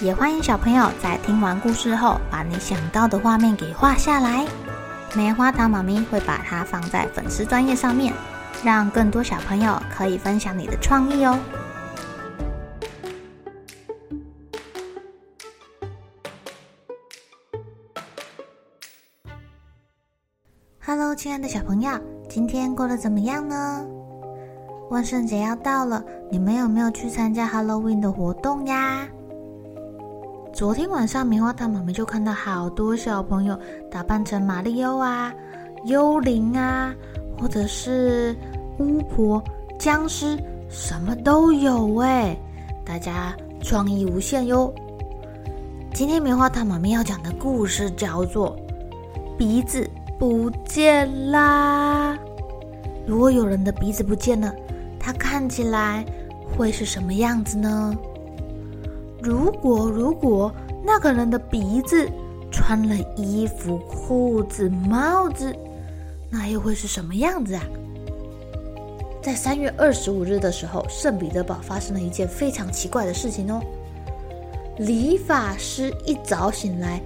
也欢迎小朋友在听完故事后，把你想到的画面给画下来。棉花糖妈咪会把它放在粉丝专页上面，让更多小朋友可以分享你的创意哦。Hello，亲爱的小朋友，今天过得怎么样呢？万圣节要到了，你们有没有去参加 Halloween 的活动呀？昨天晚上，棉花糖妈妈就看到好多小朋友打扮成马里欧啊、幽灵啊，或者是巫婆、僵尸，什么都有哎！大家创意无限哟。今天棉花糖妈妈要讲的故事叫做《鼻子》。不见啦！如果有人的鼻子不见了，他看起来会是什么样子呢？如果如果那个人的鼻子穿了衣服、裤子、帽子，那又会是什么样子啊？在三月二十五日的时候，圣彼得堡发生了一件非常奇怪的事情哦。理发师一早醒来。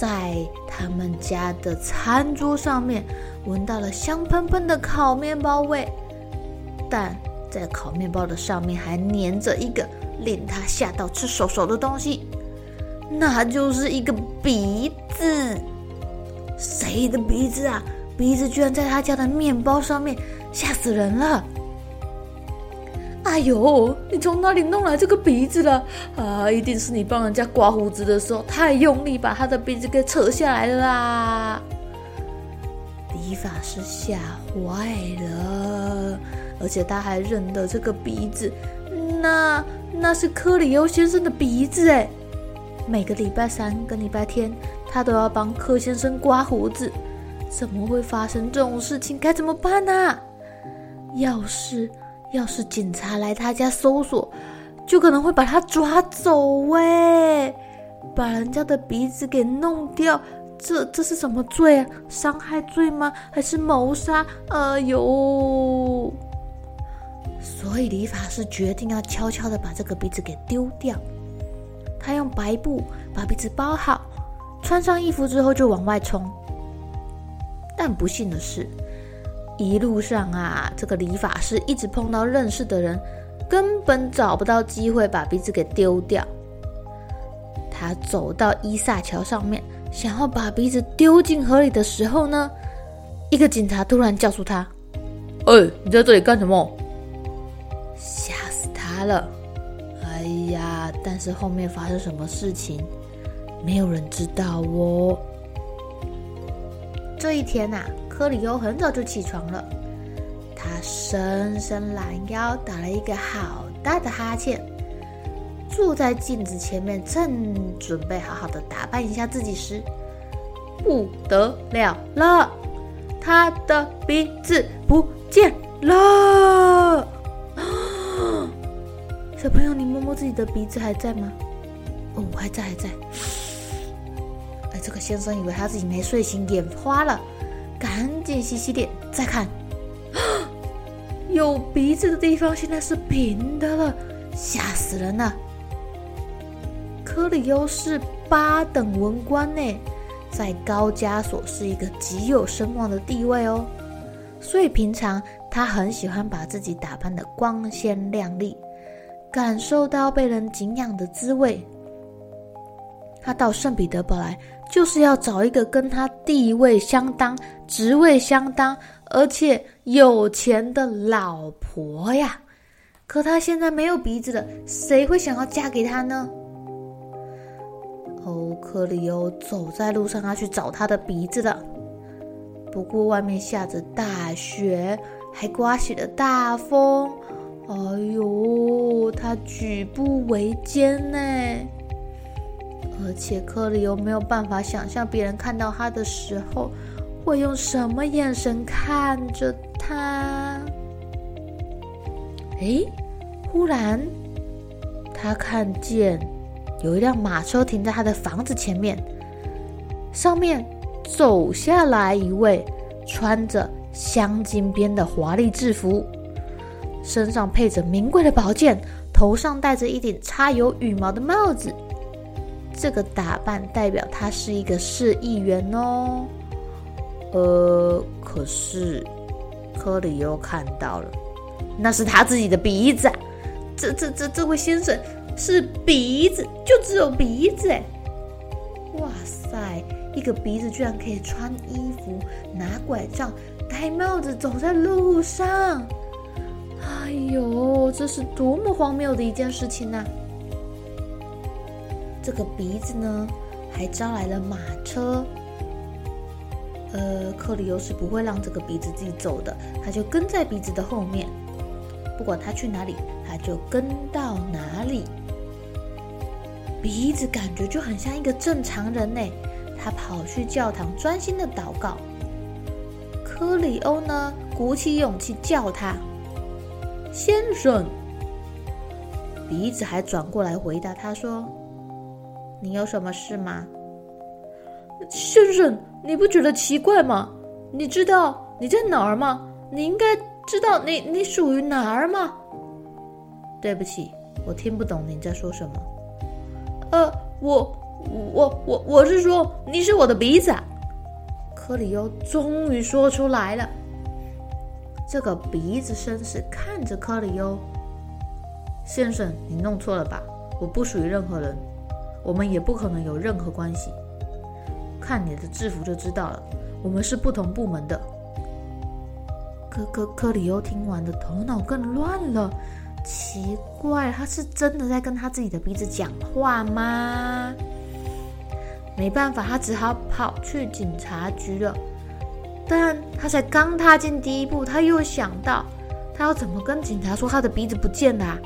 在他们家的餐桌上面闻到了香喷喷的烤面包味，但在烤面包的上面还粘着一个令他吓到吃手手的东西，那就是一个鼻子。谁的鼻子啊？鼻子居然在他家的面包上面，吓死人了！哎呦，你从哪里弄来这个鼻子了？啊，一定是你帮人家刮胡子的时候太用力，把他的鼻子给扯下来啦！理发师吓坏了，而且他还认得这个鼻子，那那是柯里欧先生的鼻子哎！每个礼拜三跟礼拜天，他都要帮柯先生刮胡子，怎么会发生这种事情？该怎么办呢？要是……要是警察来他家搜索，就可能会把他抓走喂，把人家的鼻子给弄掉，这这是什么罪啊？伤害罪吗？还是谋杀？哎呦！所以理发师决定要悄悄的把这个鼻子给丢掉。他用白布把鼻子包好，穿上衣服之后就往外冲。但不幸的是。一路上啊，这个理发师一直碰到认识的人，根本找不到机会把鼻子给丢掉。他走到伊萨桥上面，想要把鼻子丢进河里的时候呢，一个警察突然叫住他：“哎，你在这里干什么？”吓死他了！哎呀，但是后面发生什么事情，没有人知道哦。这一天呐、啊。柯里欧很早就起床了，他伸伸懒腰，打了一个好大的哈欠，坐在镜子前面，正准备好好的打扮一下自己时，不得了了，他的鼻子不见了！小朋友，你摸摸自己的鼻子还在吗？哦，还在，还在。哎，这个先生以为他自己没睡醒，眼花了。赶紧洗洗脸，再看，有鼻子的地方现在是平的了，吓死人了！科里欧是八等文官呢，在高加索是一个极有声望的地位哦，所以平常他很喜欢把自己打扮的光鲜亮丽，感受到被人敬仰的滋味。他到圣彼得堡来，就是要找一个跟他地位相当、职位相当，而且有钱的老婆呀。可他现在没有鼻子了，谁会想要嫁给他呢？哦，克里欧走在路上，他去找他的鼻子了。不过外面下着大雪，还刮起了大风，哎呦，他举步维艰呢，而且克里欧没有办法想象别人看到他的时候会用什么眼神看着他。哎，忽然他看见有一辆马车停在他的房子前面，上面走下来一位穿着镶金边的华丽制服。身上配着名贵的宝剑，头上戴着一顶插有羽毛的帽子。这个打扮代表他是一个市议员哦。呃，可是科里又看到了，那是他自己的鼻子。这、这、这，这位先生是鼻子，就只有鼻子哎！哇塞，一个鼻子居然可以穿衣服、拿拐杖、戴帽子，走在路上。哎呦，这是多么荒谬的一件事情呐！这个鼻子呢，还招来了马车。呃，克里欧是不会让这个鼻子自己走的，他就跟在鼻子的后面，不管他去哪里，他就跟到哪里。鼻子感觉就很像一个正常人呢，他跑去教堂专心的祷告。克里欧呢，鼓起勇气叫他。先生，鼻子还转过来回答他说：“你有什么事吗？”先生，你不觉得奇怪吗？你知道你在哪儿吗？你应该知道你你属于哪儿吗？对不起，我听不懂你在说什么。呃，我我我我是说你是我的鼻子。克里欧终于说出来了。这个鼻子绅士看着柯里欧先生，你弄错了吧？我不属于任何人，我们也不可能有任何关系。看你的制服就知道了，我们是不同部门的。柯柯柯里欧听完的头脑更乱了，奇怪，他是真的在跟他自己的鼻子讲话吗？没办法，他只好跑去警察局了。但他才刚踏进第一步，他又想到，他要怎么跟警察说他的鼻子不见了啊？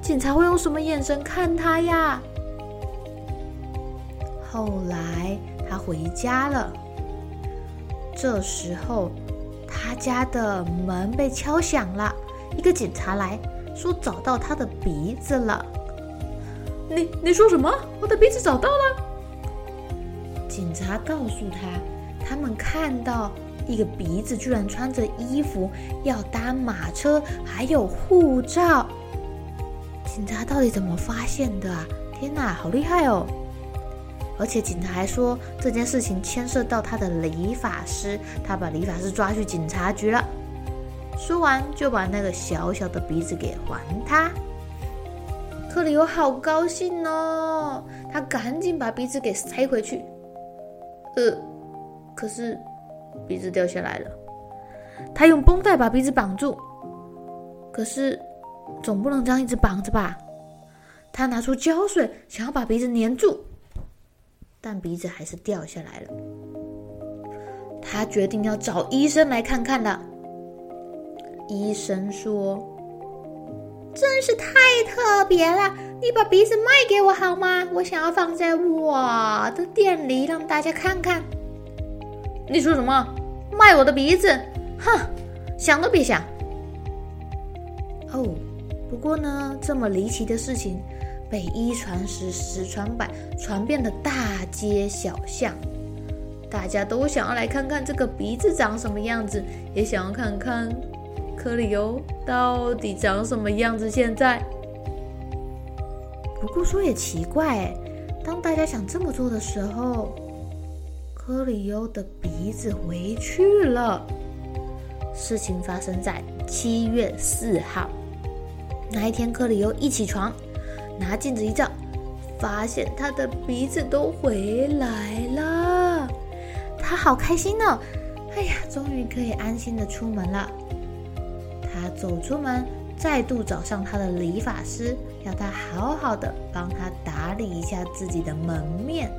警察会用什么眼神看他呀？后来他回家了，这时候他家的门被敲响了，一个警察来说找到他的鼻子了。你你说什么？我的鼻子找到了？警察告诉他，他们看到。一个鼻子居然穿着衣服要搭马车，还有护照。警察到底怎么发现的啊？天哪，好厉害哦！而且警察还说这件事情牵涉到他的理发师，他把理发师抓去警察局了。说完就把那个小小的鼻子给还他。克里欧好高兴哦，他赶紧把鼻子给塞回去。呃，可是。鼻子掉下来了，他用绷带把鼻子绑住，可是总不能这样一直绑着吧？他拿出胶水，想要把鼻子粘住，但鼻子还是掉下来了。他决定要找医生来看看了。医生说：“真是太特别了，你把鼻子卖给我好吗？我想要放在我的店里，让大家看看。”你说什么？卖我的鼻子？哼，想都别想！哦，不过呢，这么离奇的事情被一传十，十传百，传遍了大街小巷，大家都想要来看看这个鼻子长什么样子，也想要看看柯里欧到底长什么样子。现在，不过说也奇怪，当大家想这么做的时候。科里欧的鼻子回去了。事情发生在七月四号那一天，科里欧一起床，拿镜子一照，发现他的鼻子都回来了。他好开心哦！哎呀，终于可以安心的出门了。他走出门，再度找上他的理发师，要他好好的帮他打理一下自己的门面。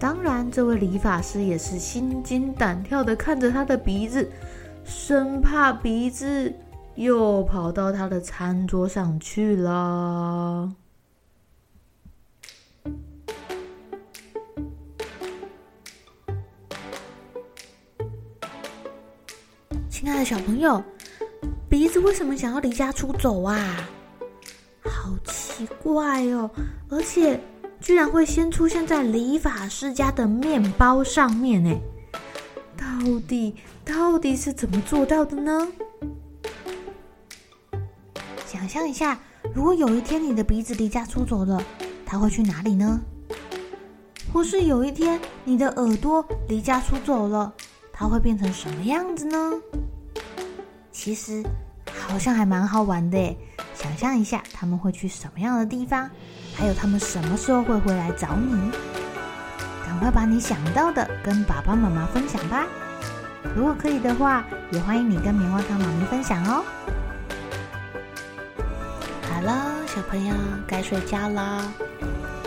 当然，这位理发师也是心惊胆跳的看着他的鼻子，生怕鼻子又跑到他的餐桌上去了。亲爱的小朋友，鼻子为什么想要离家出走啊？好奇怪哦！而且居然会先出现在理发师家的面包上面呢？到底到底是怎么做到的呢？想象一下，如果有一天你的鼻子离家出走了，它会去哪里呢？或是有一天你的耳朵离家出走了，它会变成什么样子呢？其实好像还蛮好玩的，想象一下他们会去什么样的地方，还有他们什么时候会回来找你。赶快把你想到的跟爸爸妈妈分享吧。如果可以的话，也欢迎你跟棉花糖妈咪分享哦。好了，小朋友该睡觉了，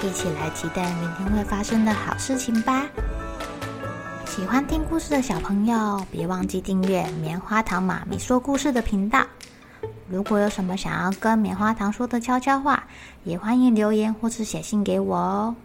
一起来期待明天会发生的好事情吧。喜欢听故事的小朋友，别忘记订阅棉花糖妈咪说故事的频道。如果有什么想要跟棉花糖说的悄悄话，也欢迎留言或是写信给我哦。